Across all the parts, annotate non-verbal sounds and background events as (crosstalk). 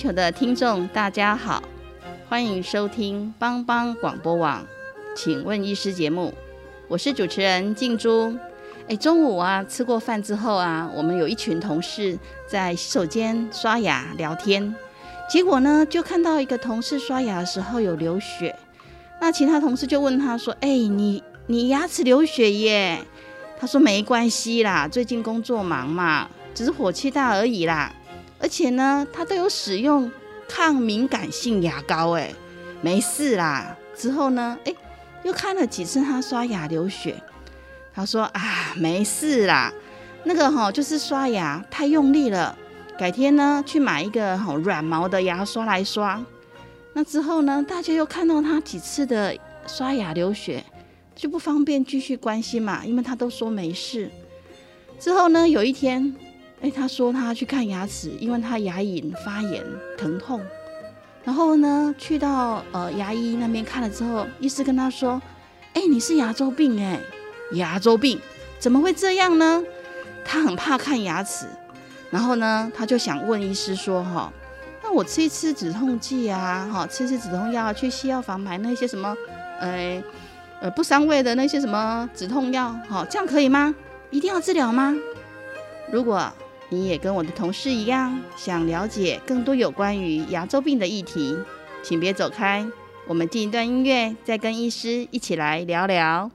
球的听众，大家好，欢迎收听帮帮广播网，请问医师节目，我是主持人静珠。哎，中午啊，吃过饭之后啊，我们有一群同事在洗手间刷牙聊天，结果呢，就看到一个同事刷牙的时候有流血，那其他同事就问他说：“哎，你你牙齿流血耶？”他说：“没关系啦，最近工作忙嘛，只是火气大而已啦。”而且呢，他都有使用抗敏感性牙膏，哎，没事啦。之后呢，哎，又看了几次他刷牙流血，他说啊，没事啦，那个哈就是刷牙太用力了，改天呢去买一个好软毛的牙刷来刷。那之后呢，大家又看到他几次的刷牙流血，就不方便继续关心嘛，因为他都说没事。之后呢，有一天。哎，他说他去看牙齿，因为他牙龈发炎疼痛。然后呢，去到呃牙医那边看了之后，医师跟他说：“哎，你是牙周病哎，牙周病怎么会这样呢？”他很怕看牙齿，然后呢，他就想问医师说：“哈，那我吃一吃止痛剂啊，哈，吃吃止痛药，去西药房买那些什么，呃呃不伤胃的那些什么止痛药，哈，这样可以吗？一定要治疗吗？如果？”你也跟我的同事一样，想了解更多有关于牙周病的议题，请别走开。我们进一段音乐，再跟医师一起来聊聊。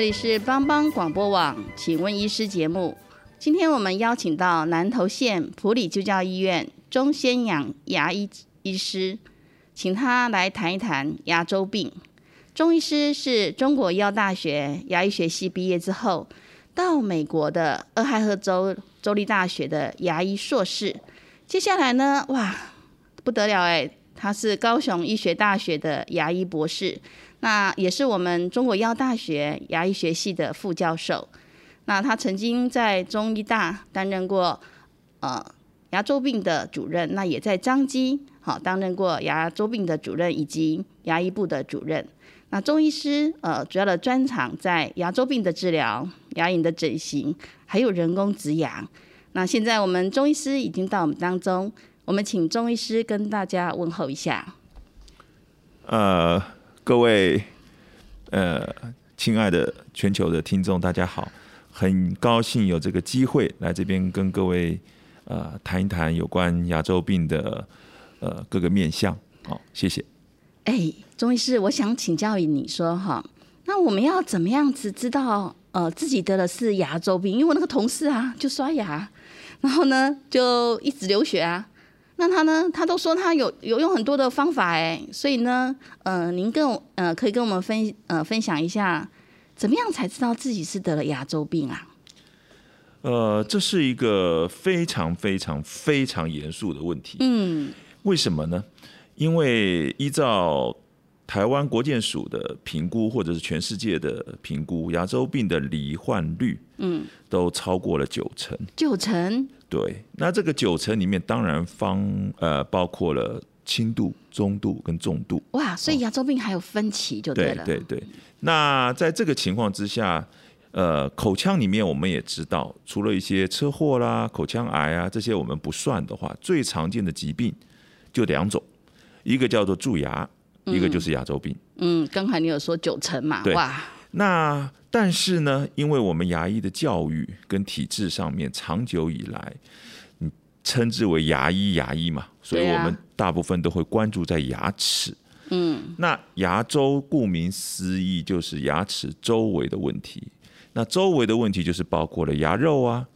这里是帮帮广播网，请问医师节目。今天我们邀请到南投县普里就教医院钟先养牙医医师，请他来谈一谈牙周病。钟医师是中国医药大学牙医学系毕业之后，到美国的俄亥俄州州立大学的牙医硕士。接下来呢，哇，不得了哎，他是高雄医学大学的牙医博士。那也是我们中国医药大学牙医学系的副教授。那他曾经在中医大担任过呃牙周病的主任，那也在张基好担任过牙周病的主任以及牙医部的主任。那中医师呃主要的专长在牙周病的治疗、牙龈的整形，还有人工植牙。那现在我们中医师已经到我们当中，我们请中医师跟大家问候一下。呃。各位，呃，亲爱的全球的听众，大家好，很高兴有这个机会来这边跟各位呃谈一谈有关牙周病的呃各个面向。好，谢谢。哎，钟医师，我想请教你说哈，那我们要怎么样子知道呃自己得的是牙周病？因为我那个同事啊，就刷牙，然后呢就一直流血啊。那他呢？他都说他有有用很多的方法哎，所以呢，呃，您跟我呃可以跟我们分呃分享一下，怎么样才知道自己是得了牙周病啊？呃，这是一个非常非常非常严肃的问题。嗯，为什么呢？因为依照台湾国健署的评估，或者是全世界的评估，牙周病的罹患率，嗯，都超过了九成。九成。对，那这个九成里面当然方呃包括了轻度、中度跟重度。哇，所以牙周病还有分歧就对了。对对。那在这个情况之下，呃，口腔里面我们也知道，除了一些车祸啦、口腔癌啊这些我们不算的话，最常见的疾病就两种，一个叫做蛀牙，一个就是牙周病。嗯，刚才你有说九成嘛？对哇，那但是呢，因为我们牙医的教育跟体制上面长久以来，你称之为牙医牙医嘛，所以我们大部分都会关注在牙齿。嗯，那牙周顾名思义就是牙齿周围的问题。那周围的问题就是包括了牙肉啊、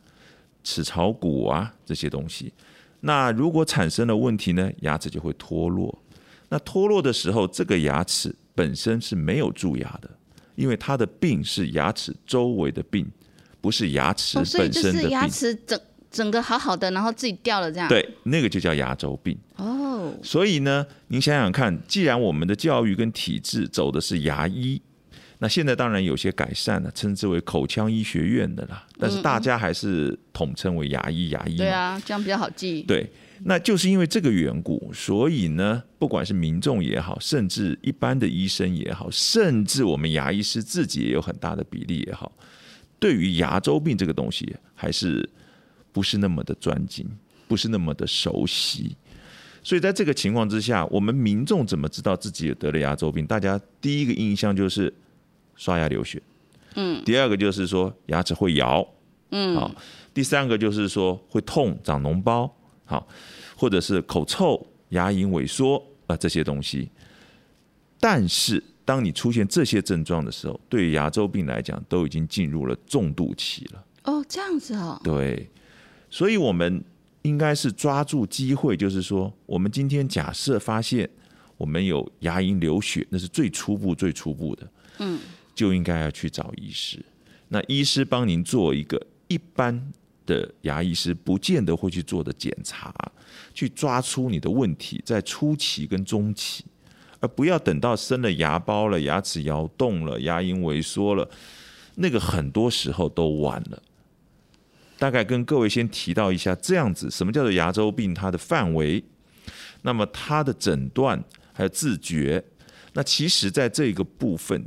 齿槽骨啊这些东西。那如果产生了问题呢，牙齿就会脱落。那脱落的时候，这个牙齿本身是没有蛀牙的，因为它的病是牙齿周围的病，不是牙齿哦，所以本就是牙身的病。齿整整个好好的，然后自己掉了这样。，对，那个就叫牙周病。哦，所以呢，您想想看，既然我们的教育跟体制走的是牙医，那现在当然有些改善了，称之为口腔医学院的啦，但是大家还是统称为牙医牙医嘛。对啊，这样比较好记。对，那就是因为这个缘故，所以呢，不管是民众也好，甚至一般的医生也好，甚至我们牙医师自己也有很大的比例也好，对于牙周病这个东西，还是不是那么的专精，不是那么的熟悉。所以在这个情况之下，我们民众怎么知道自己有得了牙周病？大家第一个印象就是刷牙流血，嗯，第二个就是说牙齿会摇，嗯，好，第三个就是说会痛、长脓包，好，或者是口臭、牙龈萎缩啊、这些东西。但是当你出现这些症状的时候，对于牙周病来讲，都已经进入了重度期了。哦，这样子哦。对，所以我们应该是抓住机会，就是说，我们今天假设发现我们有牙龈流血，那是最初步、最初步的，嗯，就应该要去找医师。那医师帮您做一个一般的牙医师不见得会去做的检查，去抓出你的问题在初期跟中期，而不要等到生了牙包了、牙齿摇动了、牙龈萎缩了，那个很多时候都晚了。大概跟各位先提到一下，这样子什么叫做牙周病？它的范围，那么它的诊断还有自觉，那其实在这个部分，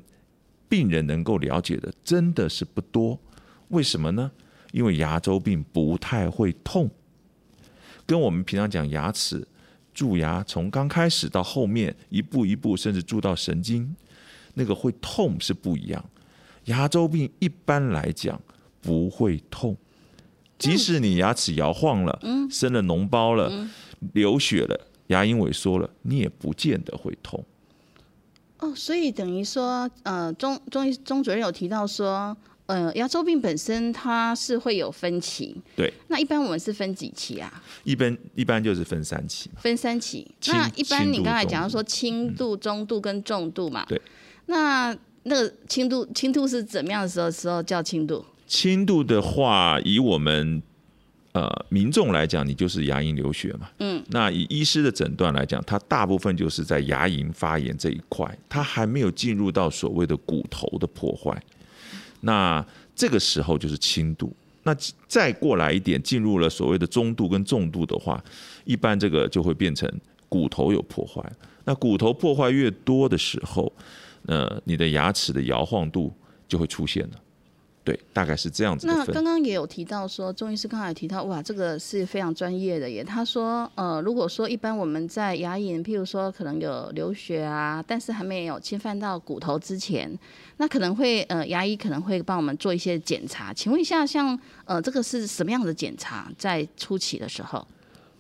病人能够了解的真的是不多。为什么呢？因为牙周病不太会痛，跟我们平常讲牙齿蛀牙，从刚开始到后面一步一步，甚至蛀到神经，那个会痛是不一样。牙周病一般来讲不会痛。即使你牙齿摇晃了，生了脓包了，流血了，牙龈萎缩了，你也不见得会痛。哦，所以等于说，呃，钟钟医钟主任有提到说，呃，牙周病本身它是会有分期，对，那一般我们是分几期啊？一般一般就是分三期。分三期。那一般你刚才讲到说轻度、中度跟重度嘛，对。那那个轻度轻度是怎么样的时候时候叫轻度？轻度的话，以我们呃民众来讲，你就是牙龈流血嘛。嗯。那以医师的诊断来讲，它大部分就是在牙龈发炎这一块，它还没有进入到所谓的骨头的破坏。那这个时候就是轻度。那再过来一点，进入了所谓的中度跟重度的话，一般这个就会变成骨头有破坏。那骨头破坏越多的时候，呃，你的牙齿的摇晃度就会出现了。对，大概是这样子的。那刚刚也有提到说，钟医师刚才有提到，哇，这个是非常专业的耶。他说，呃，如果说一般我们在牙龈，譬如说可能有流血啊，但是还没有侵犯到骨头之前，那可能会呃，牙医可能会帮我们做一些检查。请问一下，像呃，这个是什么样的检查？在初期的时候，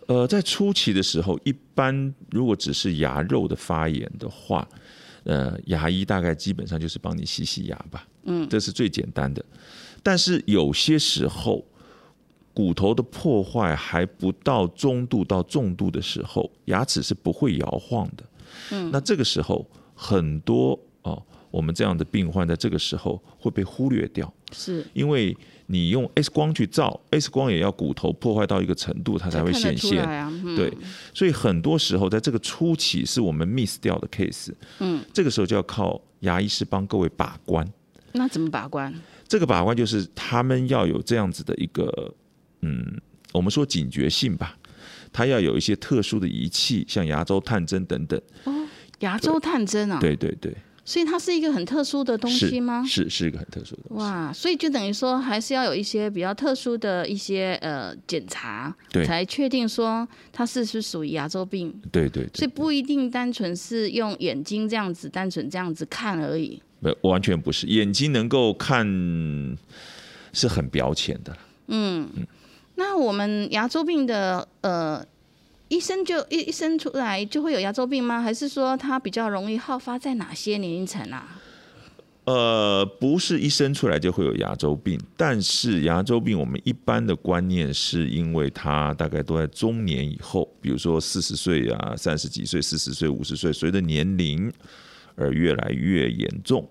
呃，在初期的时候，一般如果只是牙肉的发炎的话，呃，牙医大概基本上就是帮你洗洗牙吧，嗯，这是最简单的。但是有些时候，骨头的破坏还不到中度到重度的时候，牙齿是不会摇晃的。嗯，那这个时候很多哦，我们这样的病患在这个时候会被忽略掉。是因为你用 X 光去照，X 光也要骨头破坏到一个程度，它才会显现。啊。嗯、对，所以很多时候在这个初期是我们 miss 掉的 case。嗯，这个时候就要靠牙医师帮各位把关。那怎么把关？这个把关就是他们要有这样子的一个，嗯，我们说警觉性吧。他要有一些特殊的仪器，像牙周探针等等。哦，牙周探针啊？对对对。所以它是一个很特殊的东西吗？是是一个很特殊的。哇，所以就等于说还是要有一些比较特殊的一些呃检查，对，才确定说它是不是属于牙周病。对对。所以不一定单纯是用眼睛这样子单纯这样子看而已。没，完全不是，眼睛能够看是很表浅的。嗯嗯。那我们牙周病的呃。一生就一一生出来就会有牙周病吗？还是说它比较容易好发在哪些年龄层啊？呃，不是一生出来就会有牙周病，但是牙周病我们一般的观念是因为它大概都在中年以后，比如说四十岁啊、三十几岁、四十岁、五十岁，随着年龄而越来越严重。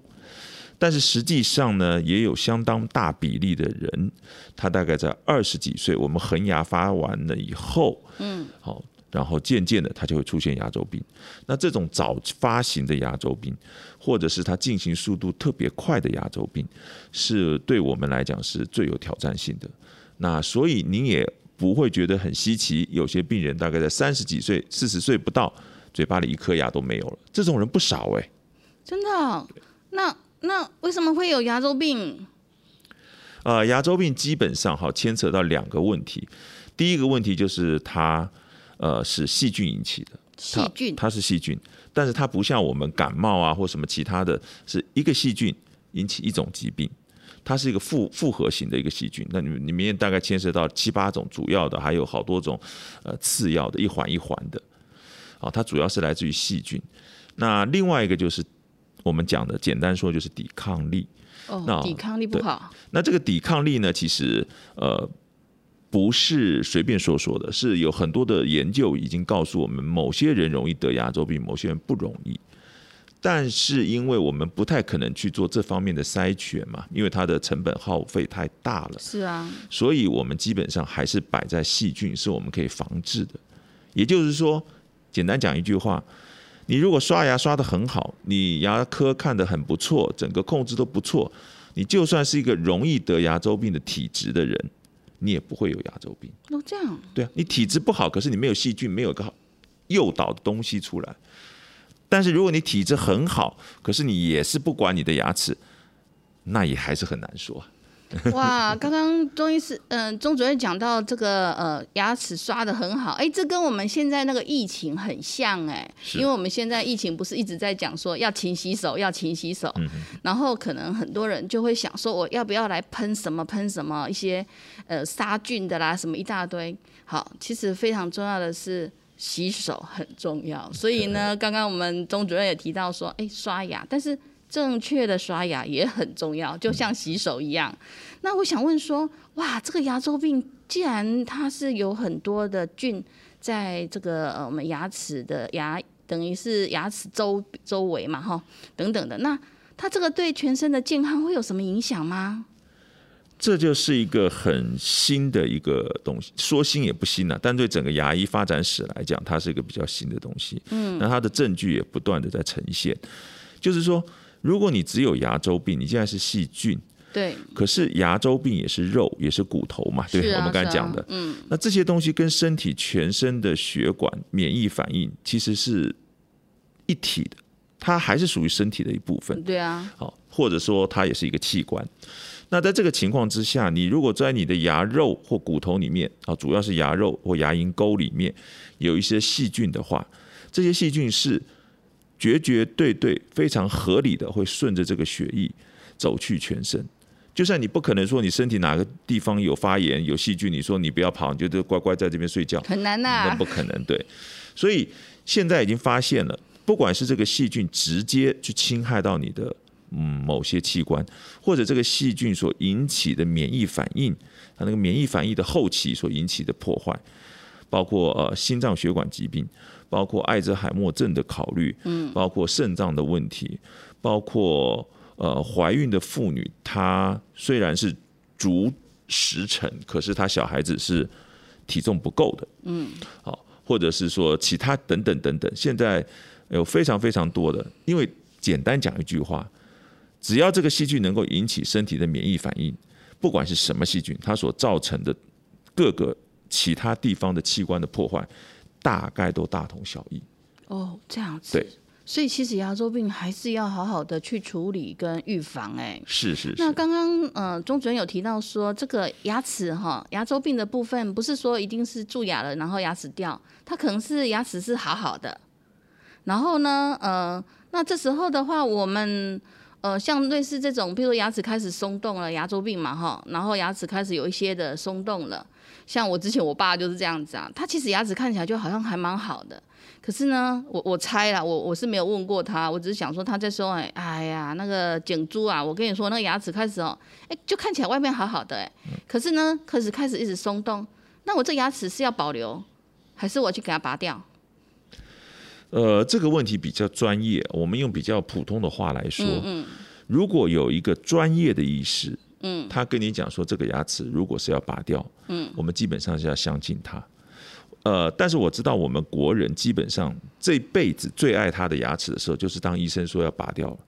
但是实际上呢，也有相当大比例的人，他大概在二十几岁，我们恒牙发完了以后，嗯，好，然后渐渐的他就会出现牙周病。那这种早发型的牙周病，或者是他进行速度特别快的牙周病，是对我们来讲是最有挑战性的。那所以您也不会觉得很稀奇，有些病人大概在三十几岁、四十岁不到，嘴巴里一颗牙都没有了，这种人不少哎，真的，那。那为什么会有牙周病？呃，牙周病基本上哈牵扯到两个问题。第一个问题就是它呃是细菌引起的，细菌它是细菌，但是它不像我们感冒啊或什么其他的，是一个细菌引起一种疾病，它是一个复复合型的一个细菌。那你里面大概牵涉到七八种主要的，还有好多种呃次要的，一环一环的。啊，它主要是来自于细菌。那另外一个就是。我们讲的简单说就是抵抗力，哦，抵抗力不好。那这个抵抗力呢，其实呃不是随便说说的，是有很多的研究已经告诉我们，某些人容易得牙周病，某些人不容易。但是因为我们不太可能去做这方面的筛选嘛，因为它的成本耗费太大了。是啊，所以我们基本上还是摆在细菌是我们可以防治的。也就是说，简单讲一句话。你如果刷牙刷得很好，你牙科看得很不错，整个控制都不错，你就算是一个容易得牙周病的体质的人，你也不会有牙周病。哦，这样。对啊，你体质不好，可是你没有细菌，没有个诱导的东西出来。但是如果你体质很好，可是你也是不管你的牙齿，那也还是很难说。(laughs) 哇，刚刚钟医师，嗯，钟主任讲到这个，呃，牙齿刷的很好，哎，这跟我们现在那个疫情很像，哎，因为我们现在疫情不是一直在讲说要勤洗手，要勤洗手，然后可能很多人就会想说，我要不要来喷什么喷什么一些，呃，杀菌的啦，什么一大堆。好，其实非常重要的是洗手很重要，所以呢，刚刚我们钟主任也提到说，哎，刷牙，但是。正确的刷牙也很重要，就像洗手一样。那我想问说，哇，这个牙周病既然它是有很多的菌在这个呃我们牙齿的牙，等于是牙齿周周围嘛，哈，等等的，那它这个对全身的健康会有什么影响吗？这就是一个很新的一个东西，说新也不新了，但对整个牙医发展史来讲，它是一个比较新的东西。嗯，那它的证据也不断的在呈现，就是说。如果你只有牙周病，你现在是细菌，对，可是牙周病也是肉，也是骨头嘛，对，我们刚才讲的，嗯，那这些东西跟身体全身的血管、免疫反应其实是一体的，它还是属于身体的一部分，对啊，好，或者说它也是一个器官。那在这个情况之下，你如果在你的牙肉或骨头里面啊，主要是牙肉或牙龈沟里面有一些细菌的话，这些细菌是。绝绝对对非常合理的会顺着这个血液走去全身，就算你不可能说你身体哪个地方有发炎有细菌，你说你不要跑，你就乖乖在这边睡觉，很难呐，那不可能对。所以现在已经发现了，不管是这个细菌直接去侵害到你的嗯某些器官，或者这个细菌所引起的免疫反应，它那个免疫反应的后期所引起的破坏，包括呃心脏血管疾病。包括艾滋海默症的考虑，嗯，包括肾脏的问题，包括呃怀孕的妇女，她虽然是足十成，可是她小孩子是体重不够的，嗯，好，或者是说其他等等等等，现在有非常非常多的，因为简单讲一句话，只要这个细菌能够引起身体的免疫反应，不管是什么细菌，它所造成的各个其他地方的器官的破坏，大概都大同小异。哦，这样子。对。所以其实牙周病还是要好好的去处理跟预防，哎，是是。那刚刚呃，钟主任有提到说，这个牙齿哈，牙周病的部分不是说一定是蛀牙了，然后牙齿掉，它可能是牙齿是好好的。然后呢，呃，那这时候的话，我们呃，像类似这种，比如说牙齿开始松动了，牙周病嘛哈，然后牙齿开始有一些的松动了，像我之前我爸就是这样子啊，他其实牙齿看起来就好像还蛮好的。可是呢，我我猜了，我我是没有问过他，我只是想说他在说，哎，哎呀，那个颈珠啊，我跟你说，那个牙齿开始哦，哎，就看起来外面好好的，哎，可是呢，开始开始一直松动，那我这牙齿是要保留，还是我去给它拔掉？呃，这个问题比较专业，我们用比较普通的话来说，嗯，如果有一个专业的医师，嗯，他跟你讲说这个牙齿如果是要拔掉，嗯，我们基本上是要相信他。呃，但是我知道我们国人基本上这辈子最爱他的牙齿的时候，就是当医生说要拔掉了。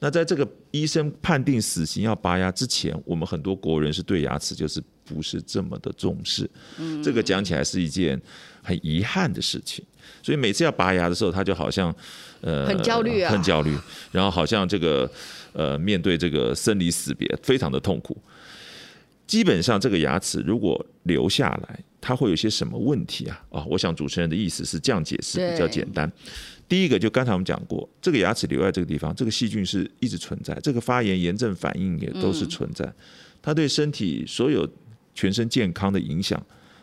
那在这个医生判定死刑要拔牙之前，我们很多国人是对牙齿就是不是这么的重视。嗯，这个讲起来是一件很遗憾的事情。所以每次要拔牙的时候，他就好像呃很焦虑啊，很焦虑，然后好像这个呃面对这个生离死别，非常的痛苦。基本上这个牙齿如果留下来，它会有些什么问题啊？啊，我想主持人的意思是这样解释比较简单。第一个就刚才我们讲过，这个牙齿留在这个地方，这个细菌是一直存在，这个发炎炎症反应也都是存在，它对身体所有全身健康的影响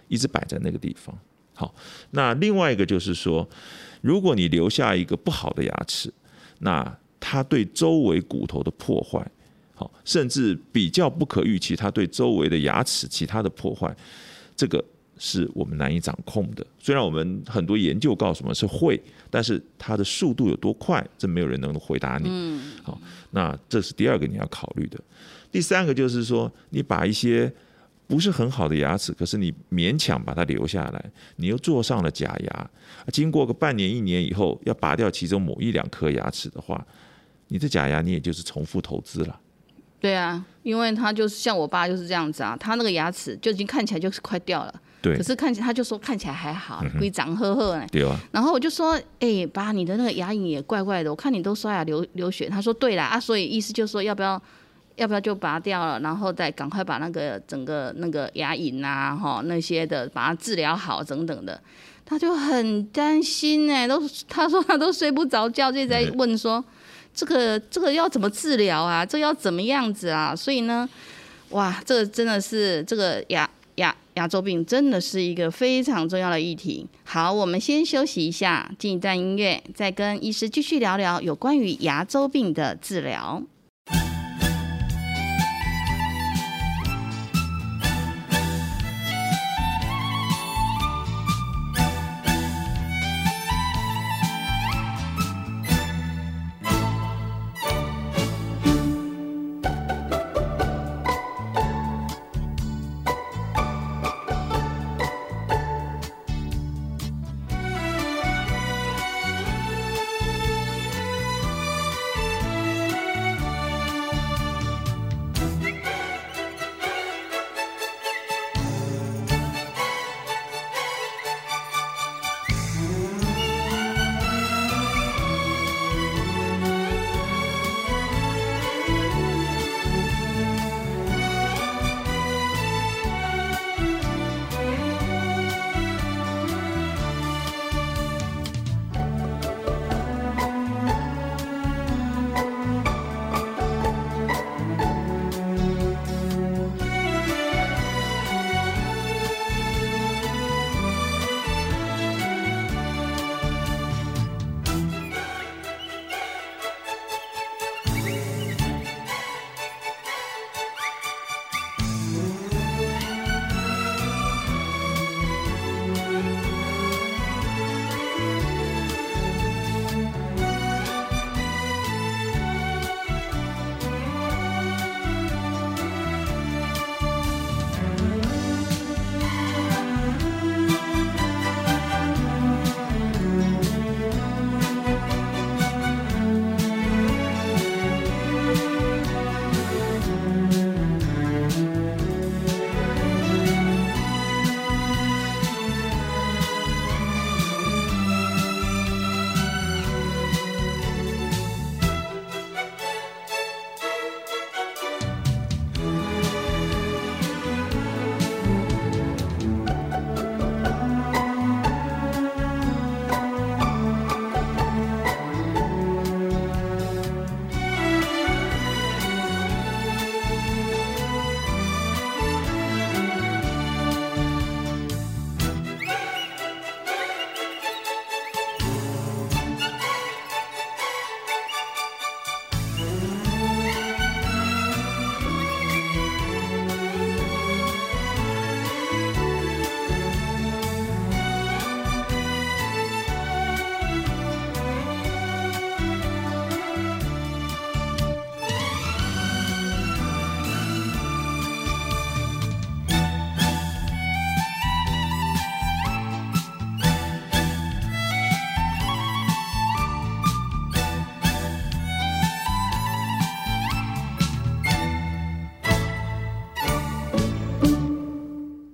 一直摆在那个地方。好，那另外一个就是说，如果你留下一个不好的牙齿，那它对周围骨头的破坏。好甚至比较不可预期，它对周围的牙齿其他的破坏，这个是我们难以掌控的。虽然我们很多研究告诉我们是会，但是它的速度有多快，这没有人能回答你。嗯，好，那这是第二个你要考虑的。第三个就是说，你把一些不是很好的牙齿，可是你勉强把它留下来，你又做上了假牙，经过个半年一年以后，要拔掉其中某一两颗牙齿的话，你的假牙你也就是重复投资了。对啊，因为他就是像我爸就是这样子啊，他那个牙齿就已经看起来就是快掉了。对。可是看起来他就说看起来还好，规长呵呵呢。对啊。然后我就说，哎，爸，你的那个牙龈也怪怪的，我看你都刷牙流流血。他说对啦，啊，所以意思就是说要不要要不要就拔掉了，然后再赶快把那个整个那个牙龈啊哈那些的把它治疗好等等的，他就很担心哎，都他说他都睡不着觉，就在问说。这个这个要怎么治疗啊？这要怎么样子啊？所以呢，哇，这个真的是这个牙牙牙周病真的是一个非常重要的议题。好，我们先休息一下，进一段音乐，再跟医师继续聊聊有关于牙周病的治疗。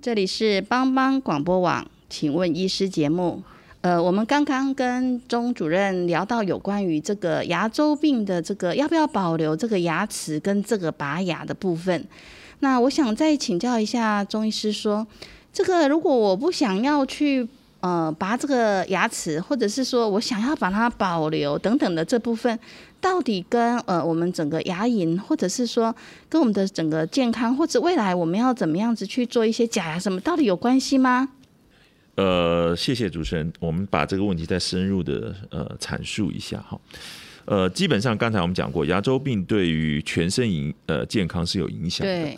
这里是帮帮广播网，请问医师节目。呃，我们刚刚跟钟主任聊到有关于这个牙周病的这个要不要保留这个牙齿跟这个拔牙的部分。那我想再请教一下钟医师，说这个如果我不想要去呃拔这个牙齿，或者是说我想要把它保留等等的这部分，到底跟呃我们整个牙龈，或者是说跟我们的整个健康，或者未来我们要怎么样子去做一些假牙什么，到底有关系吗？呃，谢谢主持人，我们把这个问题再深入的呃阐述一下哈。呃，基本上刚才我们讲过，牙周病对于全身影呃健康是有影响的。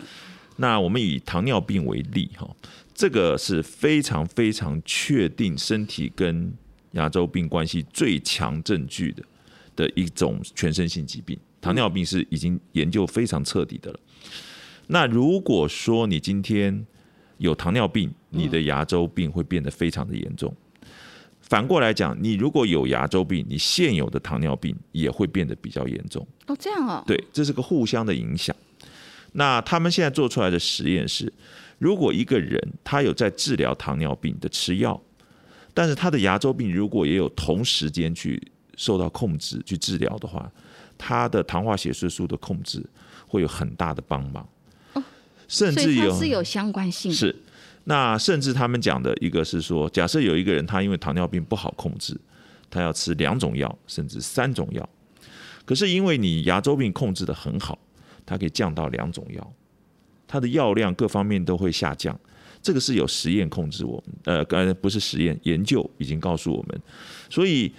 那我们以糖尿病为例哈，这个是非常非常确定身体跟牙周病关系最强证据的的一种全身性疾病。糖尿病是已经研究非常彻底的了。那如果说你今天有糖尿病，你的牙周病会变得非常的严重。反过来讲，你如果有牙周病，你现有的糖尿病也会变得比较严重。哦，这样哦。对，这是个互相的影响。那他们现在做出来的实验是，如果一个人他有在治疗糖尿病的吃药，但是他的牙周病如果也有同时间去受到控制去治疗的话，他的糖化血色素的控制会有很大的帮忙。甚至有是有相关性。是，那甚至他们讲的一个是说，假设有一个人他因为糖尿病不好控制，他要吃两种药甚至三种药，可是因为你牙周病控制的很好，它可以降到两种药，它的药量各方面都会下降。这个是有实验控制我们，呃，呃，不是实验，研究已经告诉我们。所以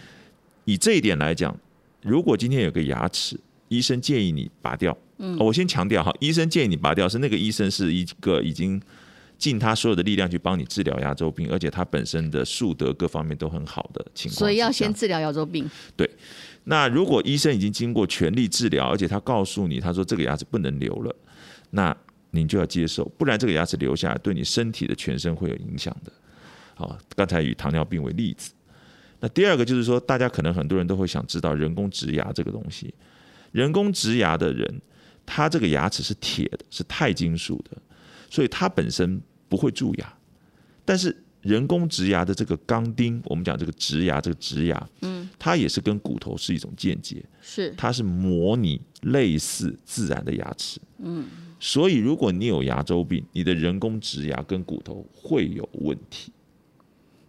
以这一点来讲，如果今天有个牙齿，医生建议你拔掉。嗯，我先强调哈，医生建议你拔掉，是那个医生是一个已经尽他所有的力量去帮你治疗牙周病，而且他本身的术德各方面都很好的情况。所以要先治疗牙周病。对，那如果医生已经经过全力治疗，而且他告诉你，他说这个牙齿不能留了，那您就要接受，不然这个牙齿留下来对你身体的全身会有影响的。好，刚才以糖尿病为例子，那第二个就是说，大家可能很多人都会想知道人工植牙这个东西，人工植牙的人。他这个牙齿是铁的，是钛金属的，所以它本身不会蛀牙。但是人工植牙的这个钢钉，我们讲这个植牙，这个植牙，嗯，它也是跟骨头是一种间接，是它是模拟类似自然的牙齿，嗯，所以如果你有牙周病，你的人工植牙跟骨头会有问题。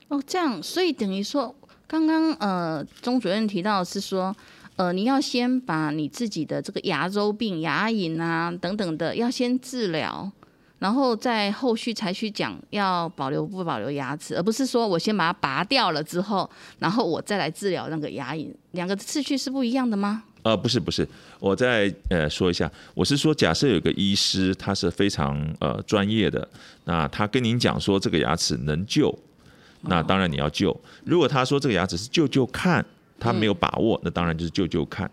哦，这样，所以等于说，刚刚呃，钟主任提到是说。呃，你要先把你自己的这个牙周病、牙龈啊等等的，要先治疗，然后再后续才去讲要保留不保留牙齿，而不是说我先把它拔掉了之后，然后我再来治疗那个牙龈，两个次序是不一样的吗？呃，不是不是，我再呃说一下，我是说，假设有个医师，他是非常呃专业的，那他跟您讲说这个牙齿能救，那当然你要救。如果他说这个牙齿是救救看。他没有把握，那当然就是救救看。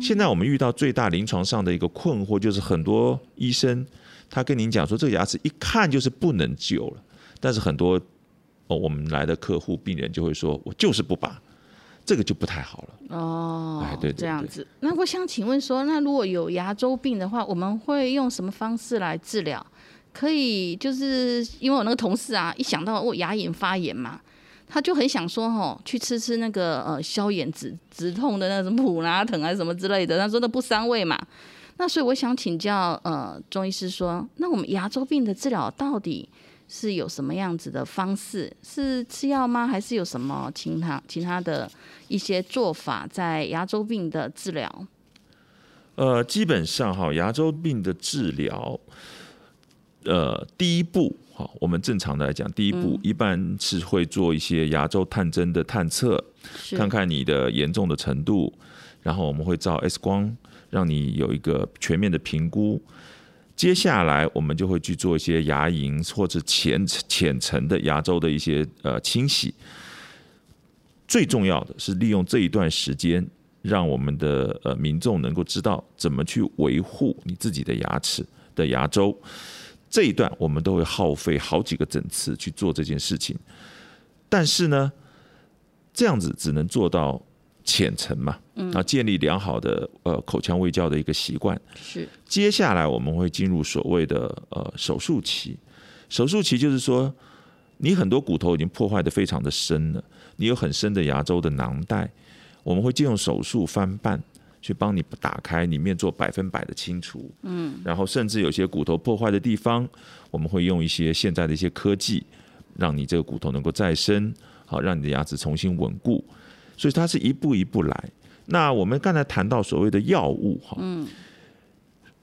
现在我们遇到最大临床上的一个困惑，就是很多医生他跟您讲说，这个牙齿一看就是不能救了，但是很多哦我们来的客户病人就会说，我就是不拔，这个就不太好了。哦，哎，对，这样子。那我想请问说，那如果有牙周病的话，我们会用什么方式来治疗？可以就是因为我那个同事啊，一想到我牙龈发炎嘛。他就很想说，吼，去吃吃那个呃消炎止止痛的那种普拉疼啊什么之类的。他说那不伤胃嘛。那所以我想请教呃中医师说，那我们牙周病的治疗到底是有什么样子的方式？是吃药吗？还是有什么其他其他的一些做法在牙周病的治疗？呃，基本上哈，牙周病的治疗，呃，第一步。好，我们正常的来讲，第一步一般是会做一些牙周探针的探测，看看你的严重的程度，然后我们会照 X 光，让你有一个全面的评估。接下来我们就会去做一些牙龈或者浅浅层的牙周的一些呃清洗。最重要的是利用这一段时间，让我们的呃民众能够知道怎么去维护你自己的牙齿的牙周。这一段我们都会耗费好几个整次去做这件事情，但是呢，这样子只能做到浅层嘛，啊，建立良好的呃口腔卫教的一个习惯。是，接下来我们会进入所谓的呃手术期，手术期就是说，你很多骨头已经破坏的非常的深了，你有很深的牙周的囊袋，我们会借用手术翻瓣去帮你打开，里面做百分百的清除。嗯，然后甚至有些骨头破坏的地方，我们会用一些现在的一些科技，让你这个骨头能够再生，好让你的牙齿重新稳固。所以它是一步一步来。那我们刚才谈到所谓的药物，哈，嗯，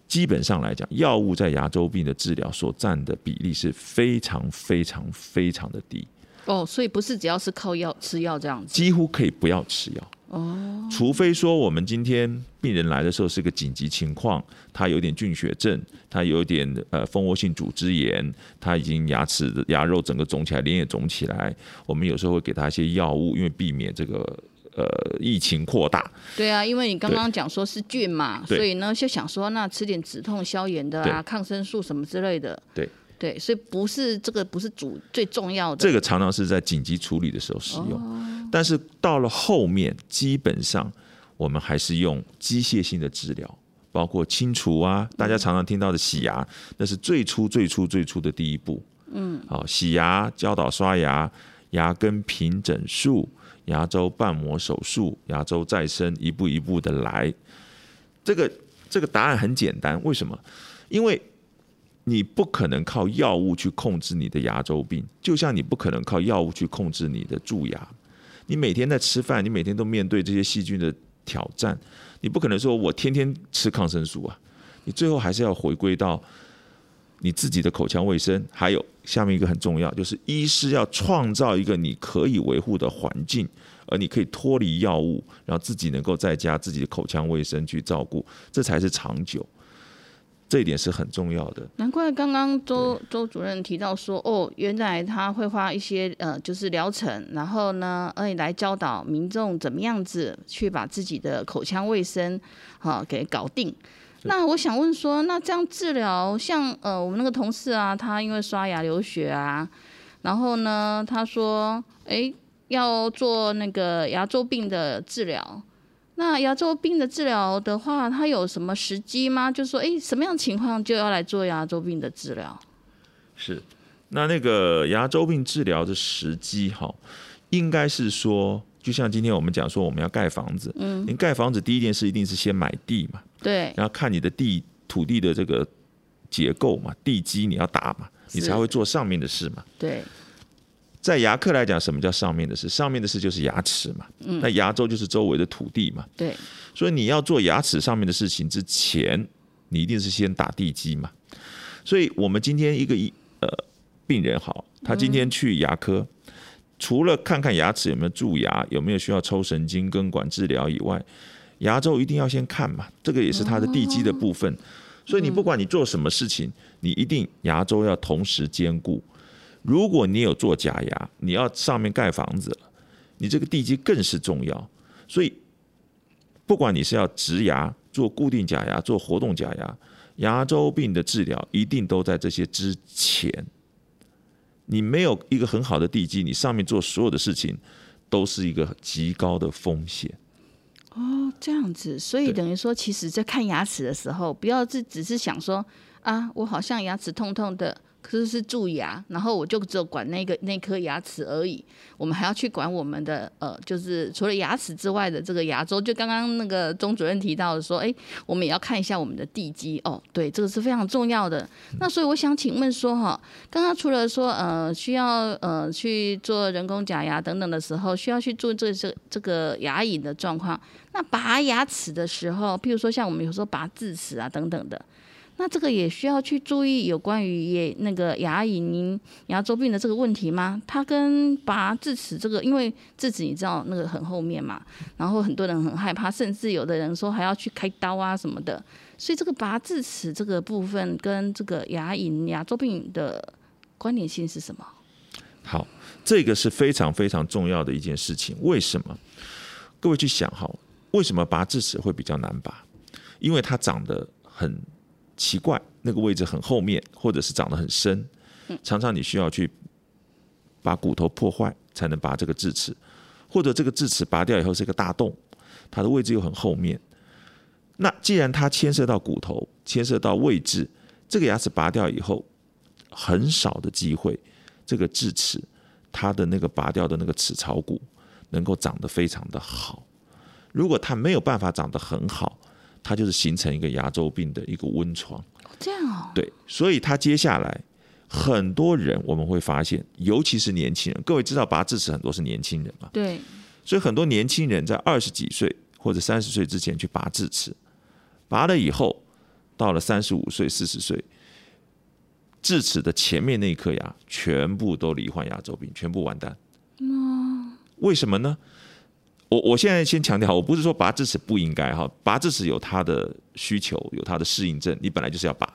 基本上来讲，药物在牙周病的治疗所占的比例是非常非常非常的低。哦，所以不是只要是靠药吃药这样子，几乎可以不要吃药。哦，除非说我们今天病人来的时候是个紧急情况，他有点菌血症，他有点呃蜂窝性组织炎，他已经牙齿牙肉整个肿起来，脸也肿起来，我们有时候会给他一些药物，因为避免这个。呃，疫情扩大。对啊，因为你刚刚讲说是菌嘛，所以呢就想说，那吃点止痛消炎的啊，抗生素什么之类的。对对，所以不是这个不是主最重要的。这个常常是在紧急处理的时候使用，但是到了后面，基本上我们还是用机械性的治疗，包括清除啊，大家常常听到的洗牙，那是最初最初最初的第一步。嗯，好，洗牙、教导刷牙、牙根平整术。牙周瓣膜手术、牙周再生，一步一步的来。这个这个答案很简单，为什么？因为你不可能靠药物去控制你的牙周病，就像你不可能靠药物去控制你的蛀牙。你每天在吃饭，你每天都面对这些细菌的挑战，你不可能说我天天吃抗生素啊。你最后还是要回归到。你自己的口腔卫生，还有下面一个很重要，就是医师要创造一个你可以维护的环境，而你可以脱离药物，然后自己能够在家自己的口腔卫生去照顾，这才是长久。这一点是很重要的。难怪刚刚周周主任提到说，哦，原来他会花一些呃，就是疗程，然后呢，而且来教导民众怎么样子去把自己的口腔卫生啊给搞定。那我想问说，那这样治疗，像呃，我们那个同事啊，他因为刷牙流血啊，然后呢，他说，哎，要做那个牙周病的治疗。那牙周病的治疗的话，它有什么时机吗？就说，哎，什么样情况就要来做牙周病的治疗？是，那那个牙周病治疗的时机，哈，应该是说。就像今天我们讲说，我们要盖房子，嗯，你盖房子第一件事一定是先买地嘛，对，然后看你的地土地的这个结构嘛，地基你要打嘛，你才会做上面的事嘛。对，在牙科来讲，什么叫上面的事？上面的事就是牙齿嘛，嗯，那牙周就是周围的土地嘛，对，所以你要做牙齿上面的事情之前，你一定是先打地基嘛。所以我们今天一个一呃病人好，他今天去牙科。除了看看牙齿有没有蛀牙，有没有需要抽神经根管治疗以外，牙周一定要先看嘛，这个也是它的地基的部分。所以你不管你做什么事情，你一定牙周要同时兼顾。如果你有做假牙，你要上面盖房子了，你这个地基更是重要。所以不管你是要植牙、做固定假牙、做活动假牙，牙周病的治疗一定都在这些之前。你没有一个很好的地基，你上面做所有的事情都是一个极高的风险。哦，这样子，所以等于说，其实，在看牙齿的时候，不要只只是想说啊，我好像牙齿痛痛的。可是是蛀牙，然后我就只有管那个那颗牙齿而已。我们还要去管我们的呃，就是除了牙齿之外的这个牙周。就刚刚那个钟主任提到的说，哎，我们也要看一下我们的地基哦。对，这个是非常重要的。那所以我想请问说哈，刚刚除了说呃需要呃去做人工假牙等等的时候，需要去做这这这个牙龈的状况。那拔牙齿的时候，譬如说像我们有时候拔智齿啊等等的。那这个也需要去注意有关于也那个牙龈牙周病的这个问题吗？它跟拔智齿这个，因为智齿你知道那个很后面嘛，然后很多人很害怕，甚至有的人说还要去开刀啊什么的。所以这个拔智齿这个部分跟这个牙龈牙周病的关联性是什么？好，这个是非常非常重要的一件事情。为什么？各位去想哈，为什么拔智齿会比较难拔？因为它长得很。奇怪，那个位置很后面，或者是长得很深，常常你需要去把骨头破坏才能拔这个智齿，或者这个智齿拔掉以后是一个大洞，它的位置又很后面。那既然它牵涉到骨头，牵涉到位置，这个牙齿拔掉以后，很少的机会，这个智齿它的那个拔掉的那个齿槽骨能够长得非常的好。如果它没有办法长得很好，它就是形成一个牙周病的一个温床。这样哦。对，所以它接下来很多人我们会发现，尤其是年轻人，各位知道拔智齿很多是年轻人嘛？对。所以很多年轻人在二十几岁或者三十岁之前去拔智齿，拔了以后，到了三十五岁、四十岁，智齿的前面那一颗牙全部都罹患牙周病，全部完蛋。为什么呢？我我现在先强调，我不是说拔智齿不应该哈，拔智齿有它的需求，有它的适应症，你本来就是要拔。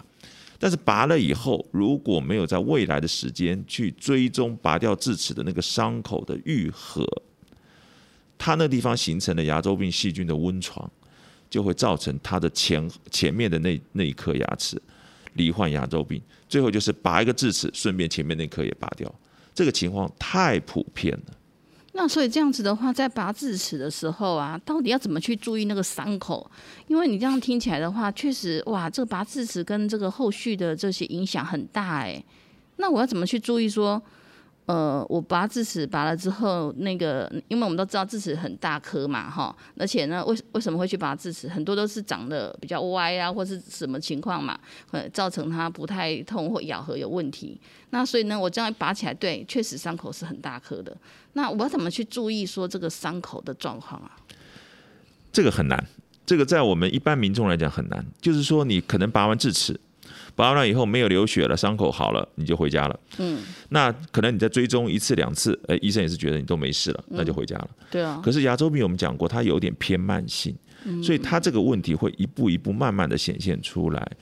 但是拔了以后，如果没有在未来的时间去追踪拔掉智齿的那个伤口的愈合，它那地方形成的牙周病细菌的温床，就会造成它的前前面的那那一颗牙齿罹患牙周病，最后就是拔一个智齿，顺便前面那颗也拔掉。这个情况太普遍了。那所以这样子的话，在拔智齿的时候啊，到底要怎么去注意那个伤口？因为你这样听起来的话，确实哇，这个拔智齿跟这个后续的这些影响很大哎。那我要怎么去注意说？呃，我拔智齿拔了之后，那个，因为我们都知道智齿很大颗嘛，哈，而且呢，为为什么会去拔智齿？很多都是长得比较歪啊，或是什么情况嘛，呃，造成它不太痛或咬合有问题。那所以呢，我这样拔起来，对，确实伤口是很大颗的。那我怎么去注意说这个伤口的状况啊？这个很难，这个在我们一般民众来讲很难，就是说你可能拔完智齿。拔完了以后没有流血了，伤口好了，你就回家了。嗯，那可能你在追踪一次两次，哎，医生也是觉得你都没事了，那就回家了。对啊。可是牙周病我们讲过，它有点偏慢性，所以它这个问题会一步一步慢慢的显现出来。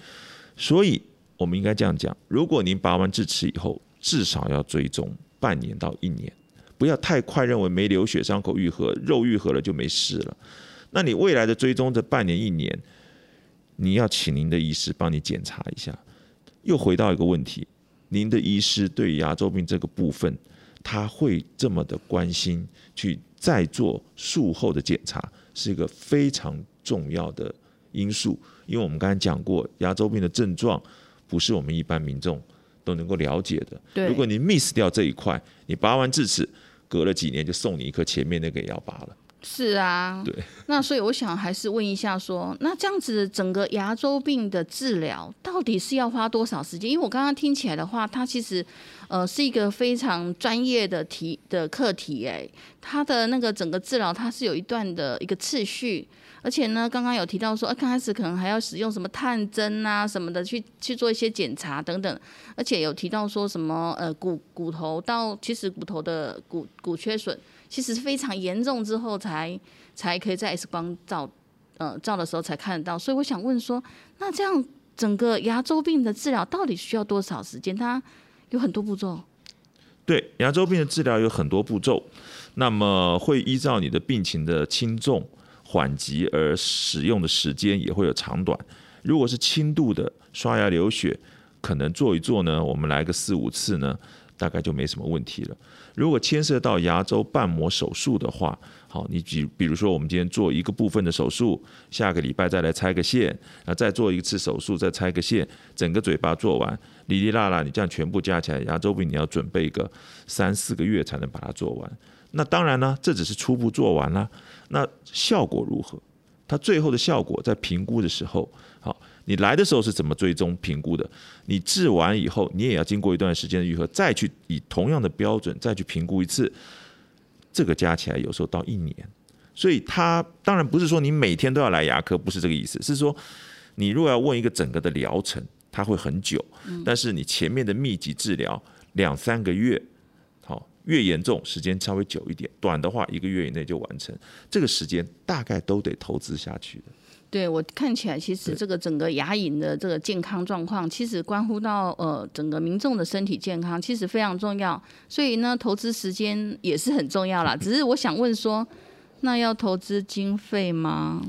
所以我们应该这样讲：如果您拔完智齿以后，至少要追踪半年到一年，不要太快认为没流血、伤口愈合、肉愈合了就没事了。那你未来的追踪这半年一年。你要请您的医师帮你检查一下，又回到一个问题：您的医师对牙周病这个部分，他会这么的关心，去再做术后的检查，是一个非常重要的因素。因为我们刚才讲过，牙周病的症状不是我们一般民众都能够了解的。如果你 miss 掉这一块，你拔完智齿，隔了几年就送你一颗前面那个也要拔了。是啊，对，那所以我想还是问一下，说那这样子整个牙周病的治疗到底是要花多少时间？因为我刚刚听起来的话，它其实呃是一个非常专业的题的课题，哎，它的那个整个治疗它是有一段的一个次序，而且呢，刚刚有提到说，刚开始可能还要使用什么探针啊什么的去去做一些检查等等，而且有提到说什么呃骨骨头到其实骨头的骨骨缺损。其实非常严重之后才才可以在 X 光照，呃照的时候才看得到。所以我想问说，那这样整个牙周病的治疗到底需要多少时间？它有很多步骤。对，牙周病的治疗有很多步骤，那么会依照你的病情的轻重缓急而使用的时间也会有长短。如果是轻度的刷牙流血，可能做一做呢，我们来个四五次呢。大概就没什么问题了。如果牵涉到牙周瓣膜手术的话，好，你比比如说我们今天做一个部分的手术，下个礼拜再来拆个线，啊，再做一次手术，再拆个线，整个嘴巴做完，哩哩啦啦，你这样全部加起来，牙周病你要准备个三四个月才能把它做完。那当然呢，这只是初步做完了，那效果如何？它最后的效果在评估的时候，好。你来的时候是怎么追踪评估的？你治完以后，你也要经过一段时间的愈合，再去以同样的标准再去评估一次。这个加起来有时候到一年，所以它当然不是说你每天都要来牙科，不是这个意思。是说你如果要问一个整个的疗程，它会很久，但是你前面的密集治疗两三个月，好越严重时间稍微久一点，短的话一个月以内就完成，这个时间大概都得投资下去的。对我看起来，其实这个整个牙龈的这个健康状况，其实关乎到呃整个民众的身体健康，其实非常重要。所以呢，投资时间也是很重要啦。只是我想问说，那要投资经费吗？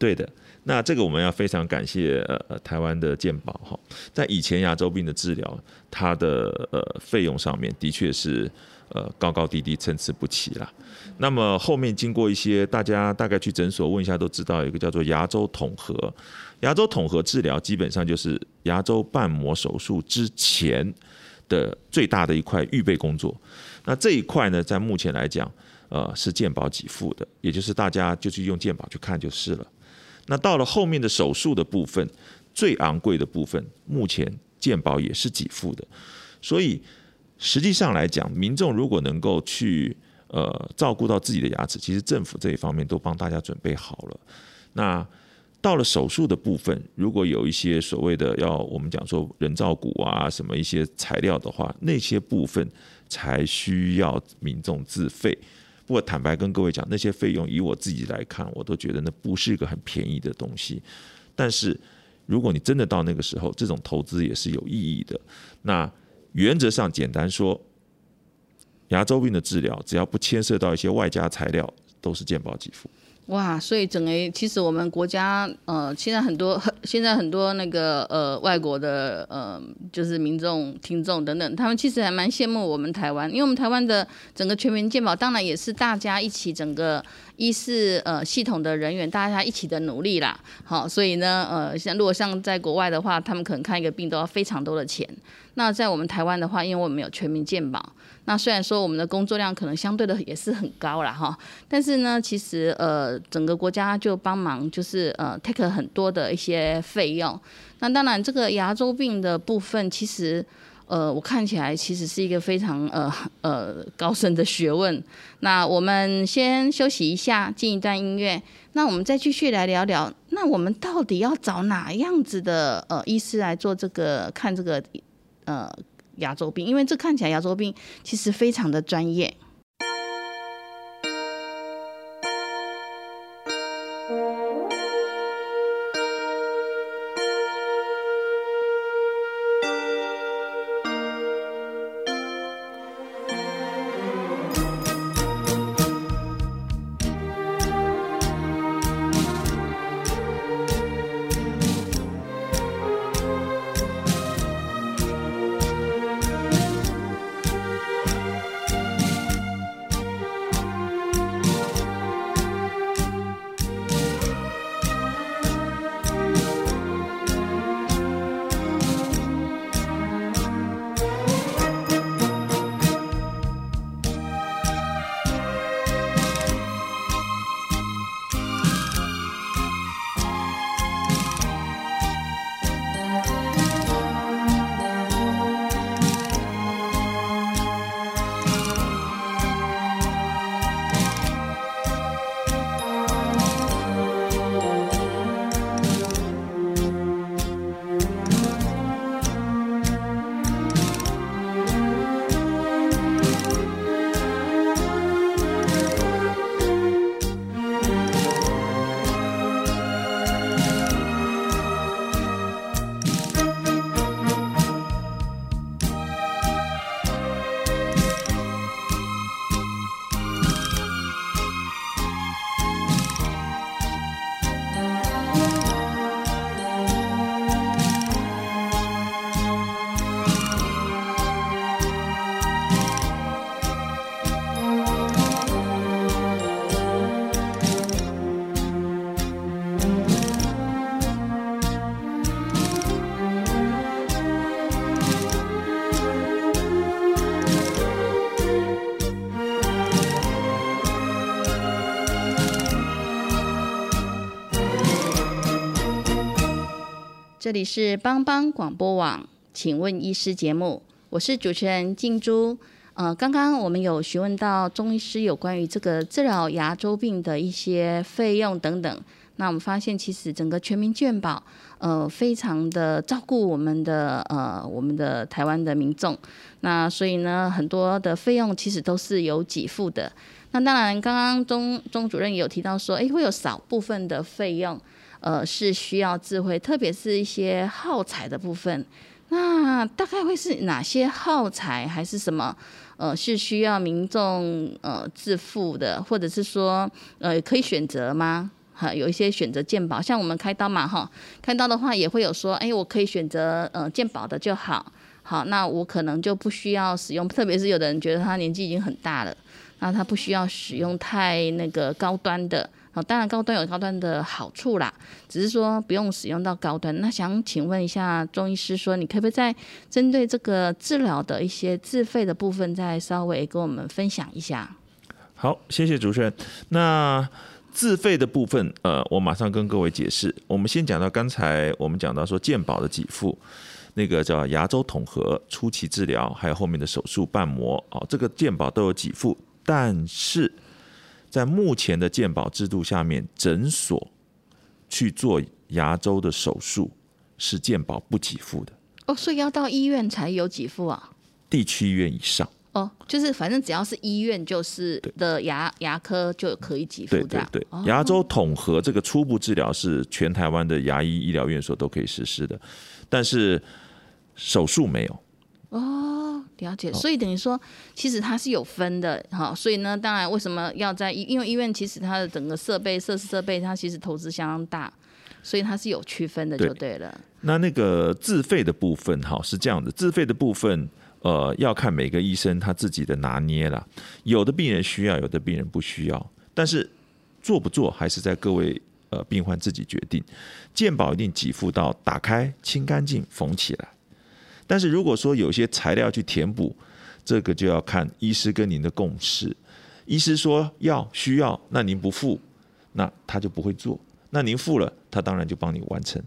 对的，那这个我们要非常感谢呃台湾的健保哈，在以前牙周病的治疗，它的呃费用上面的确是呃高高低低、参差不齐啦。那么后面经过一些大家大概去诊所问一下都知道，有一个叫做牙周统合，牙周统合治疗基本上就是牙周瓣膜手术之前的最大的一块预备工作。那这一块呢，在目前来讲，呃，是健保给付的，也就是大家就去用健保去看就是了。那到了后面的手术的部分，最昂贵的部分，目前健保也是给付的。所以实际上来讲，民众如果能够去呃照顾到自己的牙齿，其实政府这一方面都帮大家准备好了。那到了手术的部分，如果有一些所谓的要我们讲说人造骨啊什么一些材料的话，那些部分才需要民众自费。不过坦白跟各位讲，那些费用以我自己来看，我都觉得那不是一个很便宜的东西。但是如果你真的到那个时候，这种投资也是有意义的。那原则上简单说，牙周病的治疗只要不牵涉到一些外加材料，都是健保给付。哇，所以整个其实我们国家呃，现在很多 (laughs) 现在很多那个呃外国的呃，就是民众听众等等，他们其实还蛮羡慕我们台湾，因为我们台湾的整个全民健保，当然也是大家一起整个医事呃系统的人员大家一起的努力啦。好，所以呢呃，像如果像在国外的话，他们可能看一个病都要非常多的钱。那在我们台湾的话，因为我们有全民健保。那虽然说我们的工作量可能相对的也是很高了哈，但是呢，其实呃整个国家就帮忙就是呃 take 很多的一些费用。那当然这个牙周病的部分，其实呃我看起来其实是一个非常呃呃高深的学问。那我们先休息一下，进一段音乐。那我们再继续来聊聊，那我们到底要找哪样子的呃医师来做这个看这个呃？牙周病，因为这看起来牙周病其实非常的专业。这里是帮帮广播网，请问医师节目，我是主持人静珠。呃，刚刚我们有询问到中医师有关于这个治疗牙周病的一些费用等等。那我们发现，其实整个全民健保，呃，非常的照顾我们的呃我们的台湾的民众。那所以呢，很多的费用其实都是有给付的。那当然，刚刚钟钟主任也有提到说，诶，会有少部分的费用。呃，是需要智慧，特别是一些耗材的部分。那大概会是哪些耗材，还是什么？呃，是需要民众呃自付的，或者是说呃可以选择吗？哈，有一些选择鉴宝，像我们开刀嘛，哈，开刀的话也会有说，哎，我可以选择呃鉴宝的就好。好，那我可能就不需要使用，特别是有的人觉得他年纪已经很大了，那他不需要使用太那个高端的。好，当然高端有高端的好处啦，只是说不用使用到高端。那想请问一下中医师，说你可不可以在针对这个治疗的一些自费的部分，再稍微跟我们分享一下？好，谢谢主持人。那自费的部分，呃，我马上跟各位解释。我们先讲到刚才我们讲到说健保的给付，那个叫牙周统合初期治疗，还有后面的手术瓣膜，哦，这个健保都有给付，但是。在目前的健保制度下面，诊所去做牙周的手术是健保不给付的。哦，所以要到医院才有给付啊？地区医院以上。哦，就是反正只要是医院，就是的牙牙科就可以给付。对对对，牙周统合这个初步治疗是全台湾的牙医医疗院所都可以实施的，但是手术没有。哦。了解，所以等于说，其实它是有分的，哈。所以呢，当然为什么要在医，因为医院其实它的整个设备、设施、设备，它其实投资相当大，所以它是有区分的，就对了。那那个自费的部分，哈，是这样的，自费的部分，呃，要看每个医生他自己的拿捏了。有的病人需要，有的病人不需要，但是做不做还是在各位呃病患自己决定。健保一定给付到打开、清干净、缝起来。但是如果说有些材料去填补，这个就要看医师跟您的共识。医师说要需要，那您不付，那他就不会做。那您付了，他当然就帮你完成。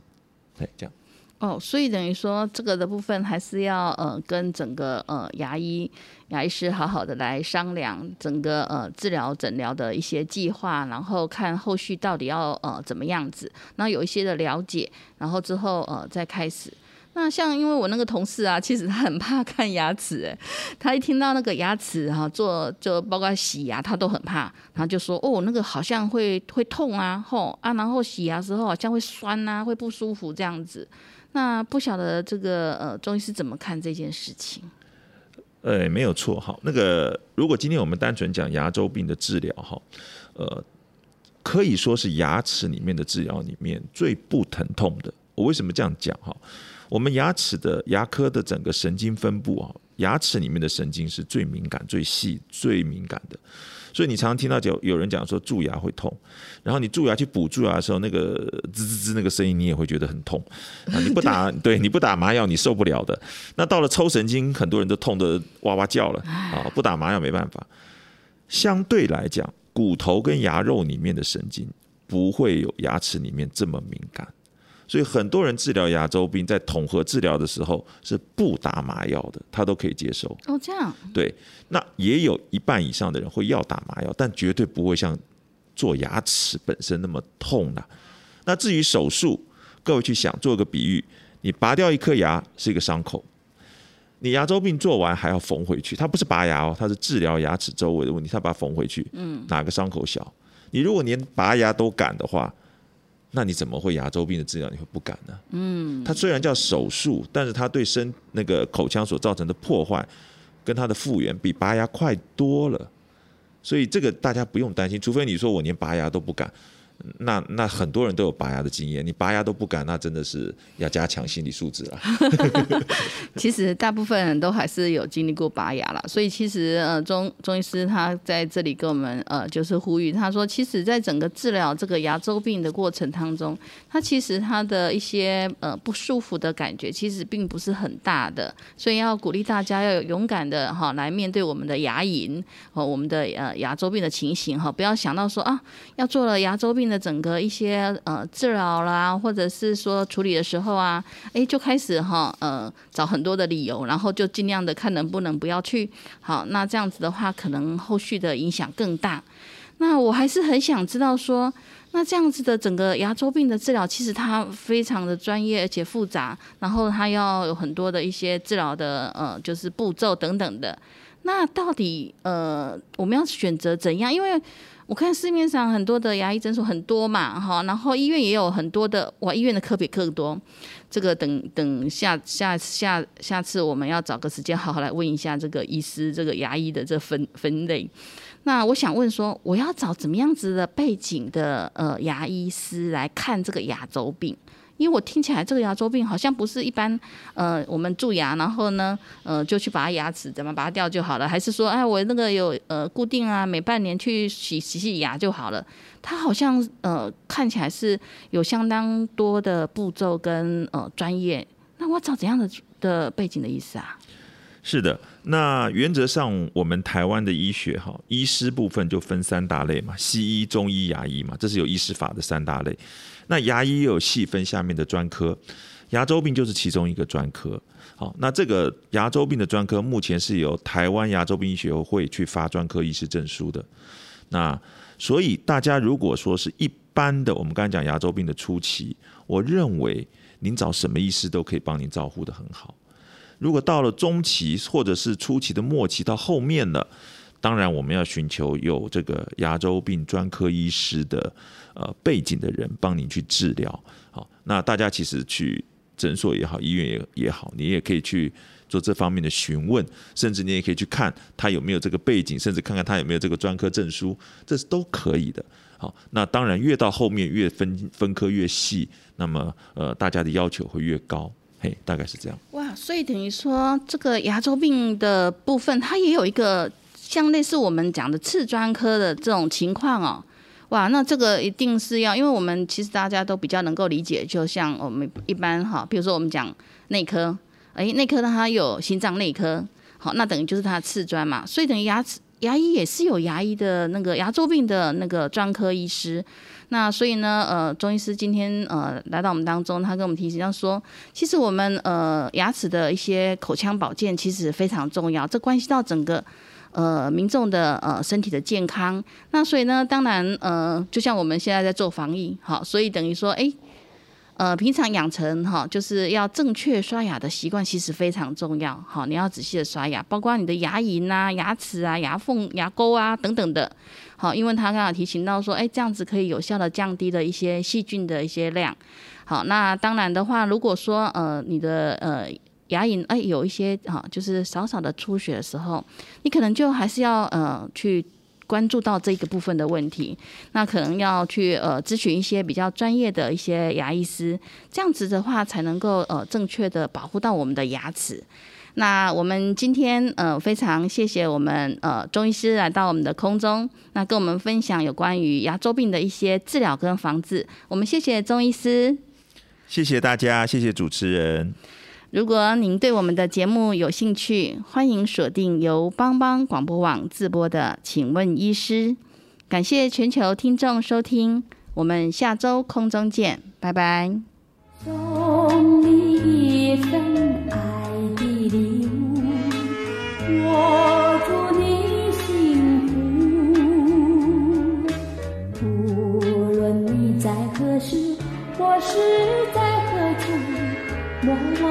哎，这样。哦，所以等于说这个的部分还是要呃跟整个呃牙医牙医师好好的来商量整个呃治疗诊疗的一些计划，然后看后续到底要呃怎么样子，那有一些的了解，然后之后呃再开始。那像因为我那个同事啊，其实他很怕看牙齿，哎，他一听到那个牙齿哈做就包括洗牙，他都很怕，然后就说哦，那个好像会会痛啊，吼啊，然后洗牙时候好像会酸啊，会不舒服这样子。那不晓得这个呃中医是怎么看这件事情？呃，没有错哈。那个如果今天我们单纯讲牙周病的治疗哈，呃，可以说是牙齿里面的治疗里面最不疼痛的。我为什么这样讲哈？我们牙齿的牙科的整个神经分布啊，牙齿里面的神经是最敏感、最细、最敏感的，所以你常常听到有有人讲说蛀牙会痛，然后你蛀牙去补蛀牙的时候，那个滋滋滋那个声音你也会觉得很痛啊！你不打 (laughs) 对你不打麻药你受不了的。那到了抽神经，很多人都痛得哇哇叫了啊！不打麻药没办法。相对来讲，骨头跟牙肉里面的神经不会有牙齿里面这么敏感。所以很多人治疗牙周病，在统合治疗的时候是不打麻药的，他都可以接受。哦，这样。对，那也有一半以上的人会要打麻药，但绝对不会像做牙齿本身那么痛的。那至于手术，各位去想，做个比喻，你拔掉一颗牙是一个伤口，你牙周病做完还要缝回去，它不是拔牙哦，它是治疗牙齿周围的问题，它把它缝回去。嗯。哪个伤口小？你如果连拔牙都敢的话。那你怎么会牙周病的治疗你会不敢呢？嗯，它虽然叫手术，但是它对身那个口腔所造成的破坏，跟它的复原比拔牙快多了，所以这个大家不用担心，除非你说我连拔牙都不敢。那那很多人都有拔牙的经验，你拔牙都不敢，那真的是要加强心理素质了。(laughs) 其实大部分人都还是有经历过拔牙了，所以其实呃中中医师他在这里跟我们呃就是呼吁，他说其实在整个治疗这个牙周病的过程当中，他其实他的一些呃不舒服的感觉其实并不是很大的，所以要鼓励大家要有勇敢的哈来面对我们的牙龈和我们的呃牙周病的情形哈，不要想到说啊要做了牙周病。病的整个一些呃治疗啦，或者是说处理的时候啊，哎就开始哈呃找很多的理由，然后就尽量的看能不能不要去。好，那这样子的话，可能后续的影响更大。那我还是很想知道说，那这样子的整个牙周病的治疗，其实它非常的专业而且复杂，然后它要有很多的一些治疗的呃就是步骤等等的。那到底呃我们要选择怎样？因为我看市面上很多的牙医诊所很多嘛，哈，然后医院也有很多的，哇，医院的科比更多。这个等等下下下下次我们要找个时间好好来问一下这个医师，这个牙医的这分分类。那我想问说，我要找怎么样子的背景的呃牙医师来看这个牙周病？因为我听起来这个牙周病好像不是一般，呃，我们蛀牙，然后呢，呃，就去拔牙齿怎么拔掉就好了，还是说，哎，我那个有呃固定啊，每半年去洗洗洗牙就好了？它好像呃看起来是有相当多的步骤跟呃专业，那我找怎样的的背景的意思啊？是的，那原则上我们台湾的医学哈，医师部分就分三大类嘛，西医、中医、牙医嘛，这是有医师法的三大类。那牙医又有细分下面的专科，牙周病就是其中一个专科。好，那这个牙周病的专科目前是由台湾牙周病医学会去发专科医师证书的。那所以大家如果说是一般的，我们刚才讲牙周病的初期，我认为您找什么医师都可以帮您照顾的很好。如果到了中期或者是初期的末期到后面了，当然我们要寻求有这个牙周病专科医师的。呃，背景的人帮你去治疗，好，那大家其实去诊所也好，医院也也好，你也可以去做这方面的询问，甚至你也可以去看他有没有这个背景，甚至看看他有没有这个专科证书，这是都可以的。好，那当然越到后面越分分科越细，那么呃，大家的要求会越高，嘿，大概是这样。哇，所以等于说这个牙周病的部分，它也有一个像类似我们讲的次专科的这种情况哦。哇，那这个一定是要，因为我们其实大家都比较能够理解，就像我们一般哈，比如说我们讲内科，哎，内科它有心脏内科，好，那等于就是它的次专嘛，所以等于牙齿牙医也是有牙医的那个牙周病的那个专科医师，那所以呢，呃，中医师今天呃来到我们当中，他跟我们提醒要说，其实我们呃牙齿的一些口腔保健其实非常重要，这关系到整个。呃，民众的呃身体的健康，那所以呢，当然呃，就像我们现在在做防疫，好，所以等于说，哎，呃，平常养成哈，就是要正确刷牙的习惯，其实非常重要，好，你要仔细的刷牙，包括你的牙龈啊、牙齿啊、牙缝、牙沟啊等等的，好，因为他刚刚提醒到说，哎，这样子可以有效的降低了一些细菌的一些量，好，那当然的话，如果说呃，你的呃。牙龈哎有一些啊，就是少少的出血的时候，你可能就还是要呃去关注到这个部分的问题，那可能要去呃咨询一些比较专业的一些牙医师，这样子的话才能够呃正确的保护到我们的牙齿。那我们今天呃非常谢谢我们呃中医师来到我们的空中，那跟我们分享有关于牙周病的一些治疗跟防治。我们谢谢中医师，谢谢大家，谢谢主持人。如果您对我们的节目有兴趣，欢迎锁定由帮帮广播网自播的《请问医师》。感谢全球听众收听，我们下周空中见，拜拜。送你一份爱的礼物，我祝你幸福。无论你在何时，或是。